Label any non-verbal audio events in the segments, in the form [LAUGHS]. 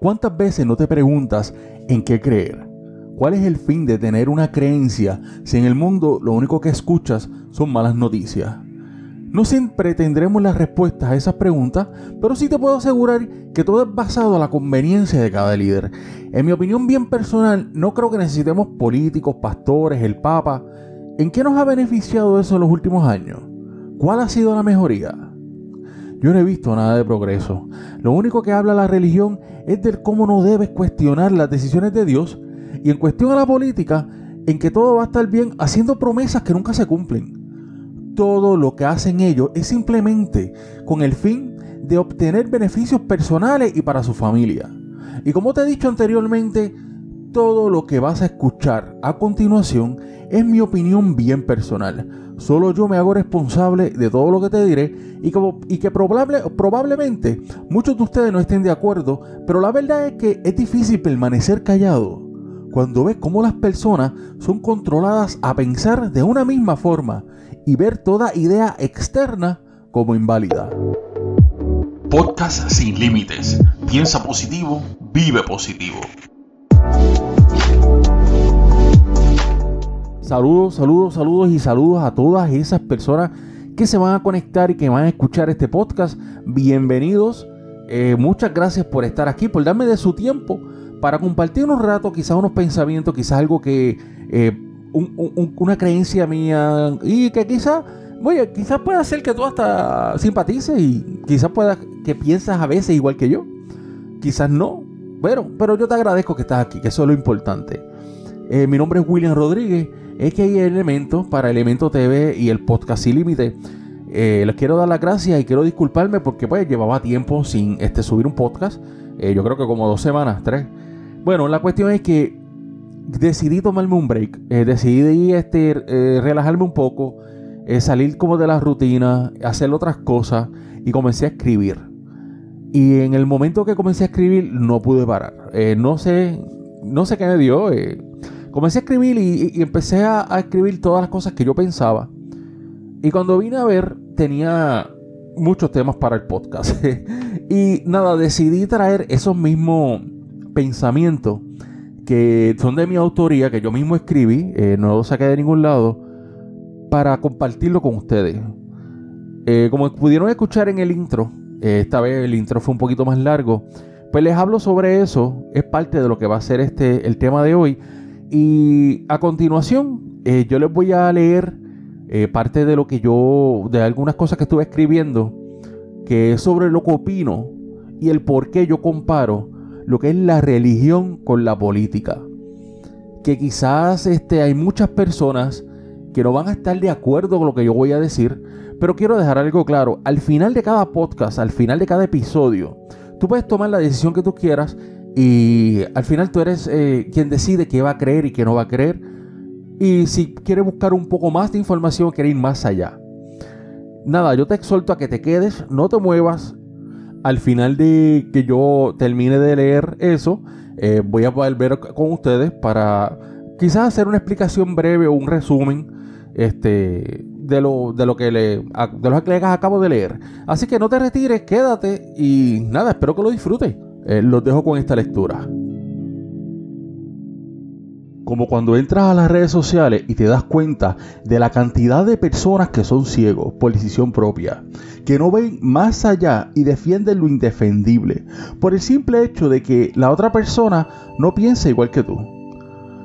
¿Cuántas veces no te preguntas en qué creer? ¿Cuál es el fin de tener una creencia si en el mundo lo único que escuchas son malas noticias? No siempre tendremos las respuestas a esas preguntas, pero sí te puedo asegurar que todo es basado a la conveniencia de cada líder. En mi opinión bien personal, no creo que necesitemos políticos, pastores, el Papa. ¿En qué nos ha beneficiado eso en los últimos años? ¿Cuál ha sido la mejoría? Yo no he visto nada de progreso. Lo único que habla la religión es del cómo no debes cuestionar las decisiones de Dios y en cuestión a la política, en que todo va a estar bien haciendo promesas que nunca se cumplen. Todo lo que hacen ellos es simplemente con el fin de obtener beneficios personales y para su familia. Y como te he dicho anteriormente, todo lo que vas a escuchar a continuación es mi opinión bien personal Solo yo me hago responsable de todo lo que te diré y, y que probable, probablemente muchos de ustedes no estén de acuerdo, pero la verdad es que es difícil permanecer callado cuando ves cómo las personas son controladas a pensar de una misma forma y ver toda idea externa como inválida. Podcast sin límites. Piensa positivo, vive positivo. Saludos, saludos, saludos y saludos a todas esas personas que se van a conectar y que van a escuchar este podcast. Bienvenidos. Eh, muchas gracias por estar aquí, por darme de su tiempo para compartir unos ratos, quizás unos pensamientos, quizás algo que, eh, una creencia mía y que quizás, oye, quizás pueda ser que tú hasta simpatices y quizás pueda que piensas a veces igual que yo. Quizás no, pero, pero yo te agradezco que estás aquí, que eso es lo importante. Eh, mi nombre es William Rodríguez es que hay elementos para Elemento TV y el podcast sin límite. Eh, les quiero dar las gracias y quiero disculparme porque pues llevaba tiempo sin este, subir un podcast. Eh, yo creo que como dos semanas, tres. Bueno, la cuestión es que decidí tomarme un break. Eh, decidí este, relajarme un poco, salir como de la rutina, hacer otras cosas y comencé a escribir. Y en el momento que comencé a escribir no pude parar. no sé, no sé qué me dio comencé a escribir y, empecé a, escribir todas las cosas que yo pensaba. Y cuando vine a ver, tenía muchos temas para el podcast. [LAUGHS] y nada, decidí traer esos mismos pensamientos que son de mi autoría, que yo mismo escribí, eh, no lo saqué de ningún lado, para compartirlo con ustedes. Eh, como pudieron escuchar en el intro, eh, esta vez el intro fue un poquito más largo, pues les hablo sobre eso, es parte de lo que va a ser este, el tema de hoy. Y a continuación, eh, yo les voy a leer eh, parte de lo que yo, de algunas cosas que estuve escribiendo, que es sobre lo que opino y el por qué yo comparo lo que es la religión con la política. Que quizás este, hay muchas personas que no van a estar de acuerdo con lo que yo voy a decir, pero quiero dejar algo claro. Al final de cada podcast, al final de cada episodio, tú puedes tomar la decisión que tú quieras y al final tú eres eh, quien decide qué va a creer y qué no va a creer. Y si quieres buscar un poco más de información, quieres ir más allá. Nada, yo te exhorto a que te quedes, no te muevas. Al final de que yo termine de leer eso, eh, voy a poder ver con ustedes para quizás hacer una explicación breve o un resumen este, de, lo, de, lo que le, de los que acabo de leer. Así que no te retires, quédate y nada, espero que lo disfrutes. Eh, los dejo con esta lectura. Como cuando entras a las redes sociales y te das cuenta de la cantidad de personas que son ciegos por decisión propia, que no ven más allá y defienden lo indefendible, por el simple hecho de que la otra persona no piensa igual que tú.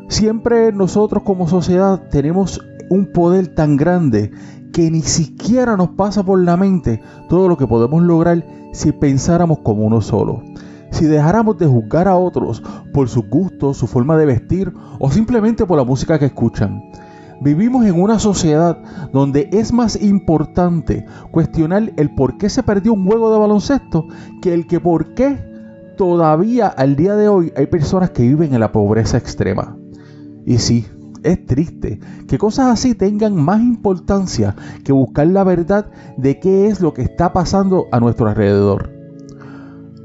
Siempre nosotros como sociedad tenemos un poder tan grande que ni siquiera nos pasa por la mente todo lo que podemos lograr si pensáramos como uno solo si dejáramos de juzgar a otros por sus gustos, su forma de vestir o simplemente por la música que escuchan. Vivimos en una sociedad donde es más importante cuestionar el por qué se perdió un juego de baloncesto que el que por qué todavía al día de hoy hay personas que viven en la pobreza extrema. Y sí, es triste que cosas así tengan más importancia que buscar la verdad de qué es lo que está pasando a nuestro alrededor.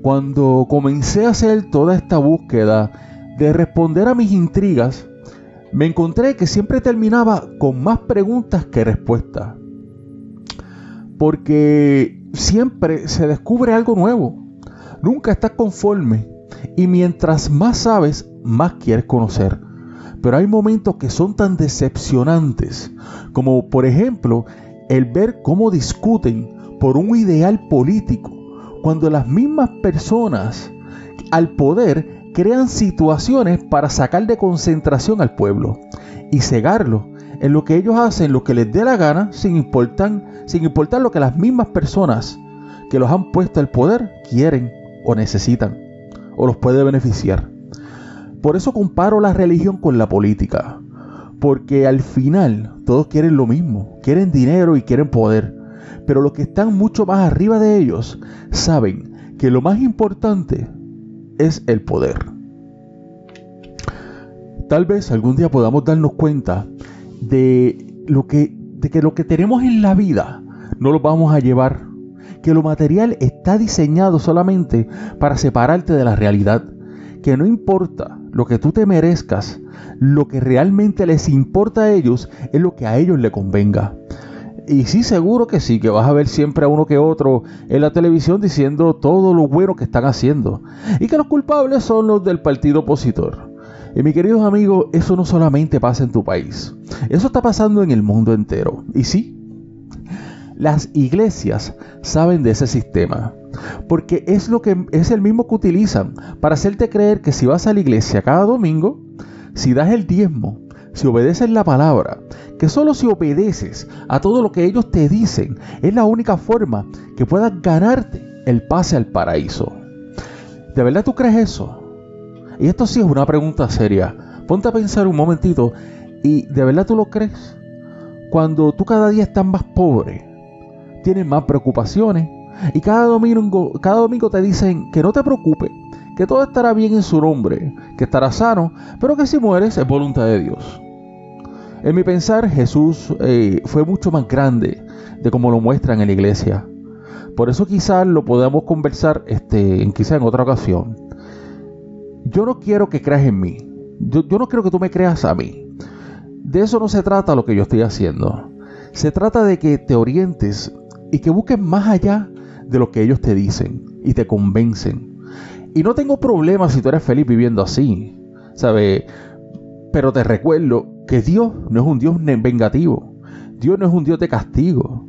Cuando comencé a hacer toda esta búsqueda de responder a mis intrigas, me encontré que siempre terminaba con más preguntas que respuestas. Porque siempre se descubre algo nuevo. Nunca estás conforme Y mientras más sabes, más quieres conocer. Pero hay momentos que son tan decepcionantes, como por ejemplo el ver cómo discuten por un ideal político, cuando las mismas personas al poder crean situaciones para sacar de concentración al pueblo y cegarlo en lo que ellos hacen, lo que les dé la gana, sin importar, sin importar lo que las mismas personas que los han puesto al poder quieren o necesitan o los puede beneficiar. Por eso comparo la religión con la política, porque al final todos quieren lo mismo, quieren dinero y quieren poder, pero los que están mucho más arriba de ellos saben que lo más importante es el poder. Tal vez algún día podamos darnos cuenta de lo que, de que lo que tenemos en la vida no lo vamos a llevar, que lo material está diseñado solamente para separarte de la realidad, que no importa lo que tú te merezcas, lo que realmente les importa a ellos es lo que a ellos les convenga. Y sí, seguro que sí, que vas a ver siempre a uno que otro en la televisión diciendo todo lo bueno que están haciendo. Y que los culpables son los del partido opositor. Y mis queridos amigos, eso no solamente pasa en tu país, eso está pasando en el mundo entero. Y sí, las iglesias saben de ese sistema, porque es lo que es el mismo que utilizan para hacerte creer que si vas a la iglesia cada domingo, si das el diezmo, si obedeces la palabra, que solo si obedeces a todo lo que ellos te dicen, es la única forma que puedas ganarte el pase al paraíso. ¿De verdad tú crees eso? Y esto sí es una pregunta seria. Ponte a pensar un momentito y ¿de verdad tú lo crees? Cuando tú cada día estás más pobre, tienes más preocupaciones y cada domingo, cada domingo te dicen que no te preocupes, que todo estará bien en su nombre, que estará sano, pero que si mueres es voluntad de Dios. En mi pensar, Jesús eh, fue mucho más grande de como lo muestran en la iglesia. Por eso quizás lo podamos conversar este, quizá en otra ocasión. Yo no quiero que creas en mí. Yo, yo no quiero que tú me creas a mí. De eso no se trata lo que yo estoy haciendo. Se trata de que te orientes y que busques más allá de lo que ellos te dicen y te convencen. Y no tengo problema si tú eres feliz viviendo así, ¿sabes? Pero te recuerdo que Dios no es un Dios vengativo. Dios no es un Dios de castigo.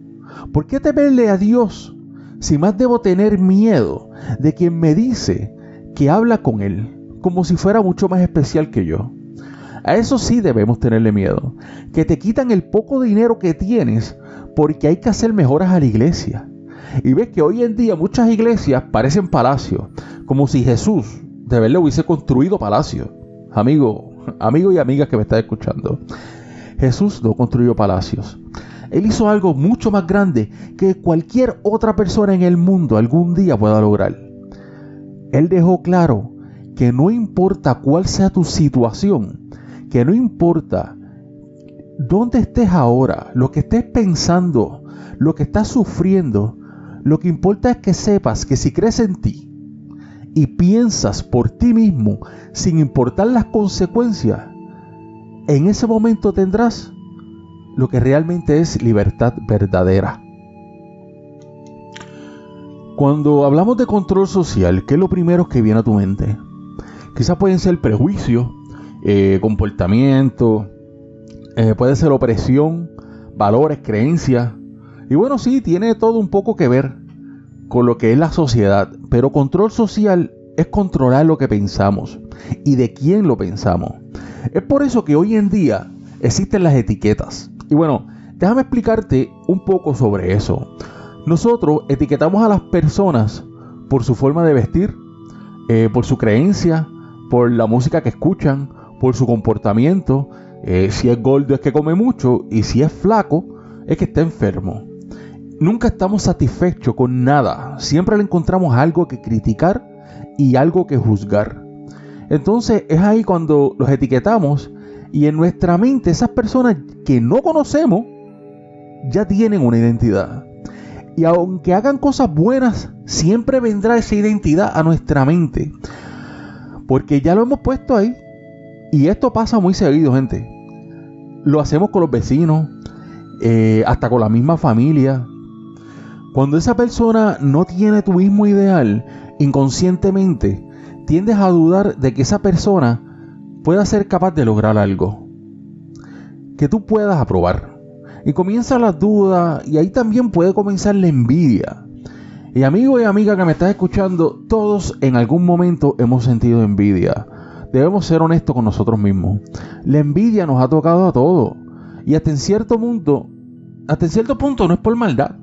¿Por qué temerle a Dios si más debo tener miedo de quien me dice que habla con Él como si fuera mucho más especial que yo? A eso sí debemos tenerle miedo. Que te quitan el poco dinero que tienes porque hay que hacer mejoras a la iglesia. Y ves que hoy en día muchas iglesias parecen palacios, como si Jesús de verdad hubiese construido palacios. Amigo, amigo y amigas que me están escuchando, Jesús no construyó palacios. Él hizo algo mucho más grande que cualquier otra persona en el mundo algún día pueda lograr. Él dejó claro que no importa cuál sea tu situación, que no importa dónde estés ahora, lo que estés pensando, lo que estás sufriendo, lo que importa es que sepas que si crees en ti y piensas por ti mismo sin importar las consecuencias, en ese momento tendrás lo que realmente es libertad verdadera. Cuando hablamos de control social, ¿qué es lo primero que viene a tu mente? Quizás pueden ser prejuicios, eh, comportamiento, eh, puede ser opresión, valores, creencias. Y bueno, sí, tiene todo un poco que ver con lo que es la sociedad, pero control social es controlar lo que pensamos y de quién lo pensamos. Es por eso que hoy en día existen las etiquetas. Y bueno, déjame explicarte un poco sobre eso. Nosotros etiquetamos a las personas por su forma de vestir, eh, por su creencia, por la música que escuchan, por su comportamiento. Eh, si es gordo es que come mucho y si es flaco es que está enfermo. Nunca estamos satisfechos con nada. Siempre le encontramos algo que criticar y algo que juzgar. Entonces es ahí cuando los etiquetamos y en nuestra mente esas personas que no conocemos ya tienen una identidad. Y aunque hagan cosas buenas, siempre vendrá esa identidad a nuestra mente. Porque ya lo hemos puesto ahí. Y esto pasa muy seguido, gente. Lo hacemos con los vecinos, eh, hasta con la misma familia. Cuando esa persona no tiene tu mismo ideal, inconscientemente tiendes a dudar de que esa persona pueda ser capaz de lograr algo que tú puedas aprobar. Y comienza las dudas y ahí también puede comenzar la envidia. Y amigo y amiga que me estás escuchando, todos en algún momento hemos sentido envidia. Debemos ser honestos con nosotros mismos. La envidia nos ha tocado a todos. Y hasta en cierto punto, hasta en cierto punto no es por maldad,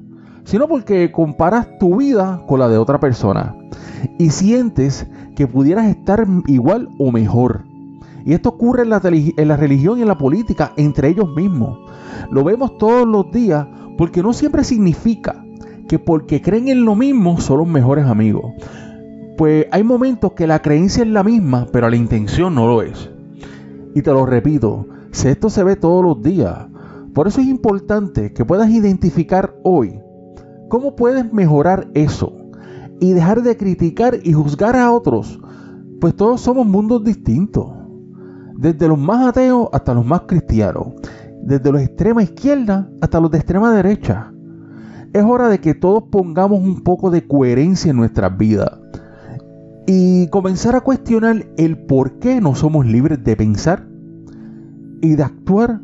sino porque comparas tu vida con la de otra persona y sientes que pudieras estar igual o mejor. Y esto ocurre en la, religión y en la política entre ellos mismos. Lo vemos todos los días porque no siempre significa que porque creen en lo mismo son los mejores amigos. Pues hay momentos que la creencia es la misma, pero la intención no lo es. Y te lo repito, esto se ve todos los días, por eso es importante que puedas identificar hoy cómo puedes mejorar eso y dejar de criticar y juzgar a otros, pues todos somos mundos distintos desde los más ateos hasta los más cristianos, desde los extrema izquierda hasta los de extrema derecha. Es hora de que todos pongamos un poco de coherencia en nuestras vidas y comenzar a cuestionar el por qué no somos libres de pensar y de actuar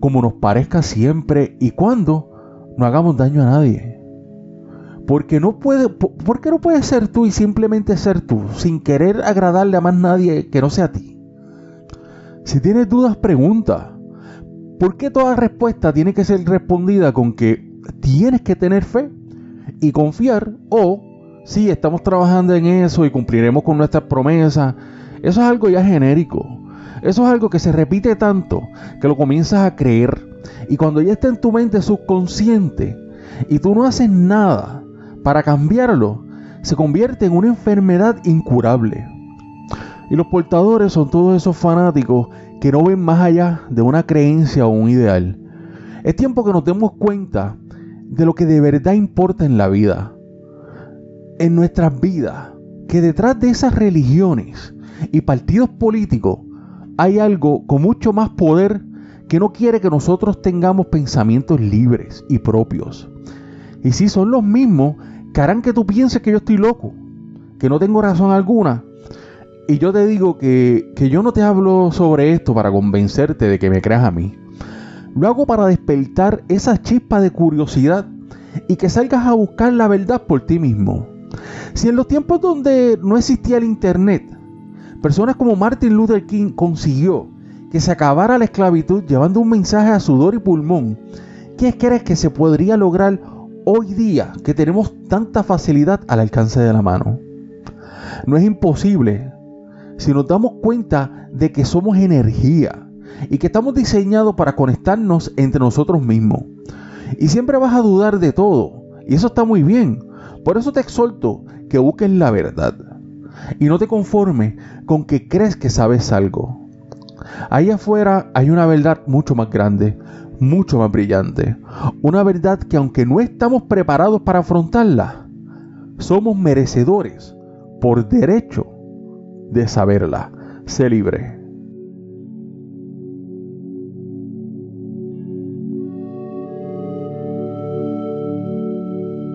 como nos parezca siempre y cuando no hagamos daño a nadie. Porque no puede, ¿Por qué no puedes ser tú y simplemente ser tú, sin querer agradarle a más nadie que no sea a ti? Si tienes dudas, pregunta. ¿Por qué toda respuesta tiene que ser respondida con que tienes que tener fe y confiar? O si estamos trabajando en eso y cumpliremos con nuestras promesas. Eso es algo ya genérico. Eso es algo que se repite tanto que lo comienzas a creer. Y cuando ya está en tu mente subconsciente y tú no haces nada para cambiarlo, se convierte en una enfermedad incurable. Y los portadores son todos esos fanáticos que no ven más allá de una creencia o un ideal. Es tiempo que nos demos cuenta de lo que de verdad importa en la vida, en nuestras vidas, que detrás de esas religiones y partidos políticos hay algo con mucho más poder que no quiere que nosotros tengamos pensamientos libres y propios. Y si son los mismos que que tú pienses que yo estoy loco, que no tengo razón alguna, y yo te digo que, yo no te hablo sobre esto para convencerte de que me creas a mí. Lo hago para despertar esa chispa de curiosidad y que salgas a buscar la verdad por ti mismo. Si en los tiempos donde no existía el Internet, personas como Martin Luther King consiguió que se acabara la esclavitud llevando un mensaje a sudor y pulmón, ¿qué crees que se podría lograr hoy día que tenemos tanta facilidad al alcance de la mano? No es imposible si nos damos cuenta de que somos energía y que estamos diseñados para conectarnos entre nosotros mismos. Y siempre vas a dudar de todo, y eso está muy bien. Por eso te exhorto que busques la verdad y no te conformes con que crees que sabes algo. Ahí afuera hay una verdad mucho más grande, mucho más brillante. Una verdad que aunque no estamos preparados para afrontarla, somos merecedores por derecho de saberla. Sé libre.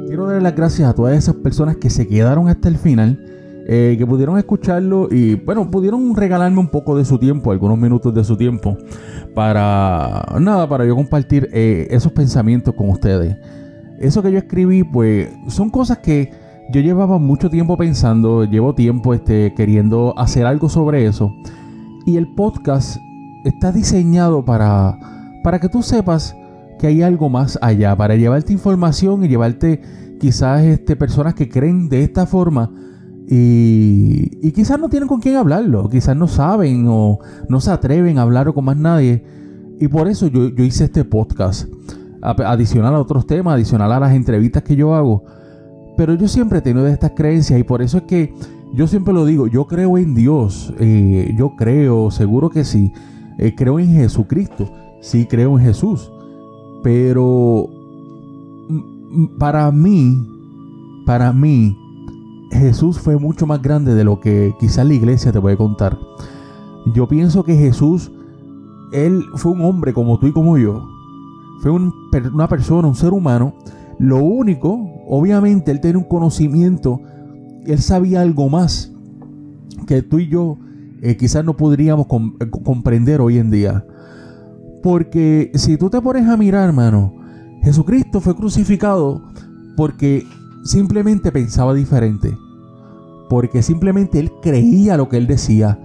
Quiero darle las gracias a todas esas personas que se quedaron hasta el final, eh, que pudieron escucharlo y, bueno, pudieron regalarme un poco de su tiempo, algunos minutos de su tiempo, para, nada, para yo compartir eh, esos pensamientos con ustedes. Eso que yo escribí, pues, son cosas que yo llevaba mucho tiempo pensando, llevo tiempo este, queriendo hacer algo sobre eso. Y el podcast está diseñado para, para que tú sepas que hay algo más allá, para llevarte información y llevarte quizás este, personas que creen de esta forma y, y quizás no tienen con quién hablarlo, quizás no saben o no se atreven a hablar con más nadie. Y por eso yo, yo hice este podcast, adicional a otros temas, adicional a las entrevistas que yo hago pero yo siempre he tenido estas creencias y por eso es que yo siempre lo digo, yo creo en Dios, eh, yo creo, seguro que sí, eh, creo en Jesucristo, sí creo en Jesús, pero para mí, para mí, Jesús fue mucho más grande de lo que quizás la iglesia te puede contar. Yo pienso que Jesús, Él fue un hombre como tú y como yo, fue una persona, un ser humano, lo único, obviamente, él tenía un conocimiento, él sabía algo más. que tú y yo eh, quizás no podríamos eh, comprender hoy en día. Porque si tú te pones a mirar, hermano, Jesucristo fue crucificado porque simplemente pensaba diferente. Porque simplemente él creía lo que él decía.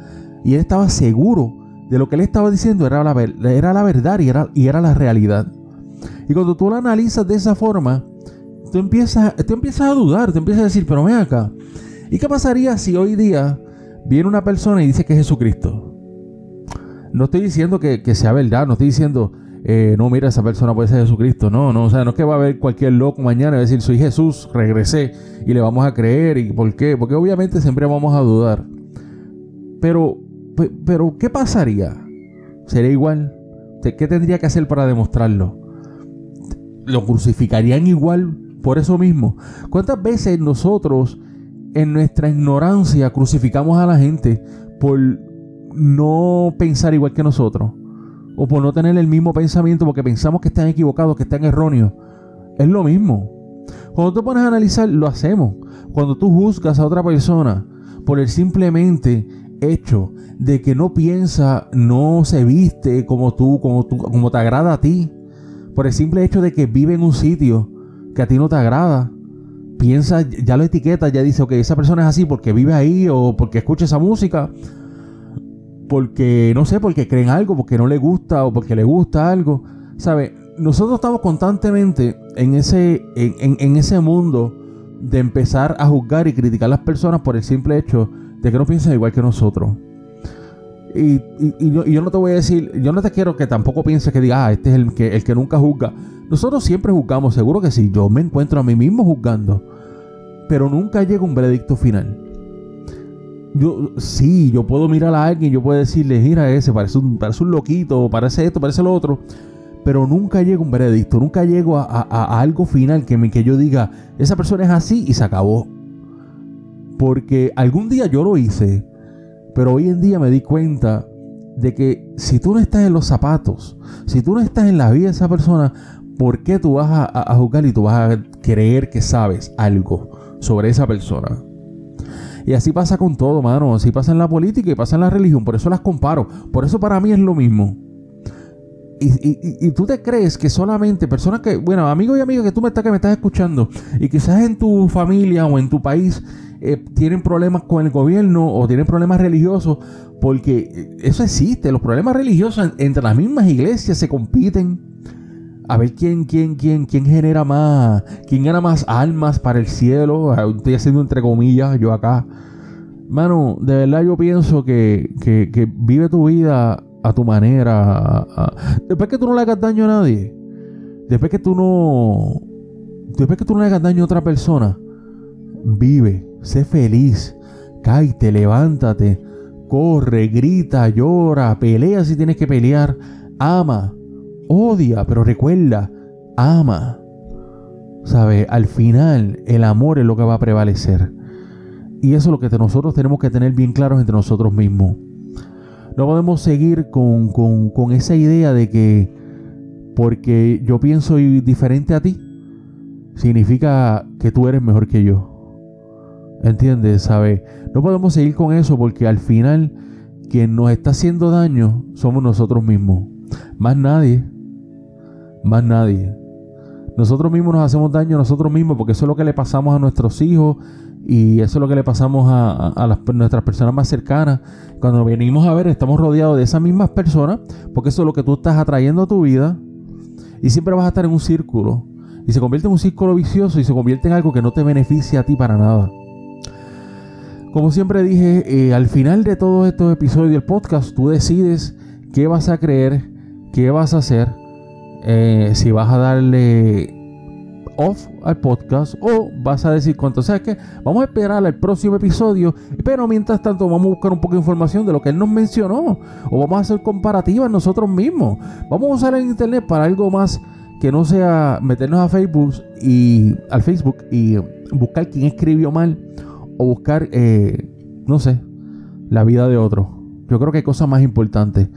Y él estaba seguro de lo que él estaba diciendo era la, era la verdad y era, y era la realidad. Y cuando tú lo analizas de esa forma, tú empiezas, tú empiezas a dudar, te empiezas a decir, pero ven acá, ¿y qué pasaría si hoy día viene una persona y dice que es Jesucristo? No estoy diciendo que, sea verdad, no estoy diciendo, eh, no, mira, esa persona puede ser Jesucristo. No, no, o sea, no es que va a haber cualquier loco mañana y decir, soy Jesús, regresé y le vamos a creer. ¿Y por qué? Porque obviamente siempre vamos a dudar. Pero, pero, ¿qué pasaría? ¿Sería igual? ¿Qué tendría que hacer para demostrarlo? ¿Lo crucificarían igual por eso mismo? ¿Cuántas veces nosotros, en nuestra ignorancia, crucificamos a la gente por no pensar igual que nosotros? O por no tener el mismo pensamiento porque pensamos que están equivocados, que están erróneos. Es lo mismo. Cuando tú pones a analizar, lo hacemos. Cuando tú juzgas a otra persona por el simplemente hecho de que no piensa, no se viste como tú, como tú, como te agrada a ti, por el simple hecho de que vive en un sitio que a ti no te agrada, piensa, ya lo etiqueta, ya dice, ok, esa persona es así porque vive ahí o porque escucha esa música, porque no sé, porque creen algo, porque no le gusta o porque le gusta algo, ¿sabe? Nosotros estamos constantemente en ese, en ese mundo de empezar a juzgar y criticar a las personas por el simple hecho de que no piensan igual que nosotros. Y, yo, no te voy a decir, yo no te quiero que tampoco pienses que digas, ah, este es el que, el que nunca juzga. Nosotros siempre juzgamos, seguro que sí. Yo me encuentro a mí mismo juzgando, pero nunca llega un veredicto final. Yo, sí, yo puedo mirar a alguien, yo puedo decirle, mira ese, parece un, parece un loquito, parece esto, parece lo otro, pero nunca llega un veredicto, nunca llego a, algo final que, me, que yo diga, esa persona es así y se acabó. Porque algún día yo lo hice pero hoy en día me di cuenta de que si tú no estás en los zapatos, si tú no estás en la vida de esa persona, ¿por qué tú vas a, juzgar y tú vas a creer que sabes algo sobre esa persona? Y así pasa con todo, mano. Así pasa en la política y pasa en la religión. Por eso las comparo. Por eso para mí es lo mismo. Y, tú te crees que solamente personas que, bueno, amigos y amigas que tú me estás, que me estás escuchando, y quizás en tu familia o en tu país eh, tienen problemas con el gobierno o tienen problemas religiosos, porque eso existe, los problemas religiosos entre las mismas iglesias se compiten a ver quién, quién, quién, quién genera más, quién gana más almas para el cielo. Ah, estoy haciendo entre comillas yo acá. Mano, de verdad yo pienso que, que, vive tu vida a tu manera. Después que tú no le hagas daño a nadie, después que tú no, después que tú no le hagas daño a otra persona, vive sé feliz, cállate, levántate, corre, grita, llora, pelea si tienes que pelear, ama, odia, pero recuerda, ama. ¿Sabe? Al final el amor es lo que va a prevalecer. Y eso es lo que nosotros tenemos que tener bien claros entre nosotros mismos. No podemos seguir con, con, con esa idea de que porque yo pienso diferente a ti, significa que tú eres mejor que yo. ¿Entiendes? ¿Sabe? No podemos seguir con eso porque al final quien nos está haciendo daño somos nosotros mismos. Más nadie. Más nadie. Nosotros mismos nos hacemos daño a nosotros mismos porque eso es lo que le pasamos a nuestros hijos y eso es lo que le pasamos a, nuestras personas más cercanas. Cuando venimos a ver, estamos rodeados de esas mismas personas porque eso es lo que tú estás atrayendo a tu vida y siempre vas a estar en un círculo. Y se convierte en un círculo vicioso y se convierte en algo que no te beneficia a ti para nada. Como siempre dije, eh, al final de todos estos episodios del podcast, tú decides qué vas a creer, qué vas a hacer, eh, si vas a darle off al podcast o vas a decir cuánto. O sea que vamos a esperar al próximo episodio, pero mientras tanto vamos a buscar un poco de información de lo que él nos mencionó o vamos a hacer comparativas nosotros mismos. Vamos a usar el internet para algo más que no sea meternos a Facebook y al Facebook y buscar quién escribió mal o buscar, eh, no sé, la vida de otro. Yo creo que hay cosas más importantes.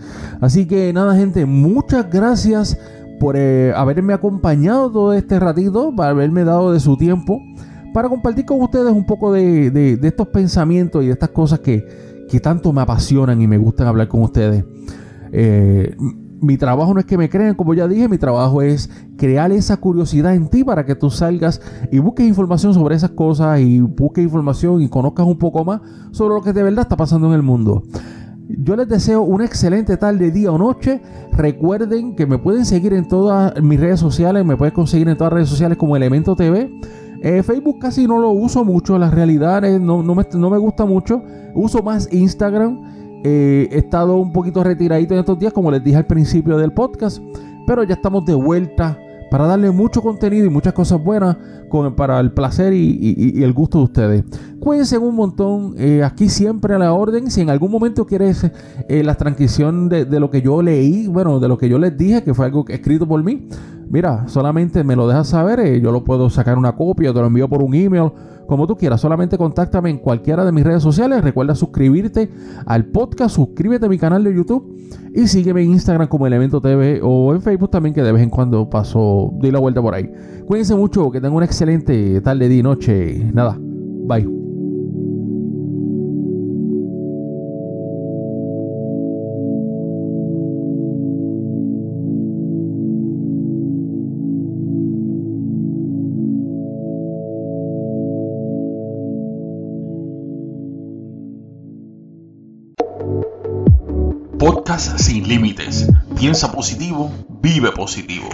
Así que nada, gente, muchas gracias por eh, haberme acompañado todo este ratito, por haberme dado de su tiempo, para compartir con ustedes un poco de, estos pensamientos y de estas cosas que que tanto me apasionan y me gustan hablar con ustedes. Eh, mi trabajo no es que me crean, como ya dije, mi trabajo es crear esa curiosidad en ti para que tú salgas y busques información sobre esas cosas y busques información y conozcas un poco más sobre lo que de verdad está pasando en el mundo. Yo les deseo una excelente tarde, día o noche. Recuerden que me pueden seguir en todas mis redes sociales, me puedes conseguir en todas las redes sociales como Elemento TV. Eh, Facebook casi no lo uso mucho, la realidad no, no, me, no me gusta mucho. Uso más Instagram. Eh, he estado un poquito retiradito en estos días, como les dije al principio del podcast, pero ya estamos de vuelta para darle mucho contenido y muchas cosas buenas para el placer y, el gusto de ustedes. Cuídense un montón, eh, aquí siempre a la orden. Si en algún momento quieres eh, la transcripción de, de, lo que yo leí, bueno, de lo que yo les dije, que fue algo escrito por mí, mira, solamente me lo dejas saber, yo lo puedo sacar una copia, te lo envío por un email como tú quieras. Solamente contáctame en cualquiera de mis redes sociales. Recuerda suscribirte al podcast, suscríbete a mi canal de YouTube y sígueme en Instagram como Elemento TV o en Facebook también que de vez en cuando paso, doy la vuelta por ahí. Cuídense mucho, que tengan una excelente tarde, día y noche. Nada, bye. Sin límites. Piensa positivo, vive positivo.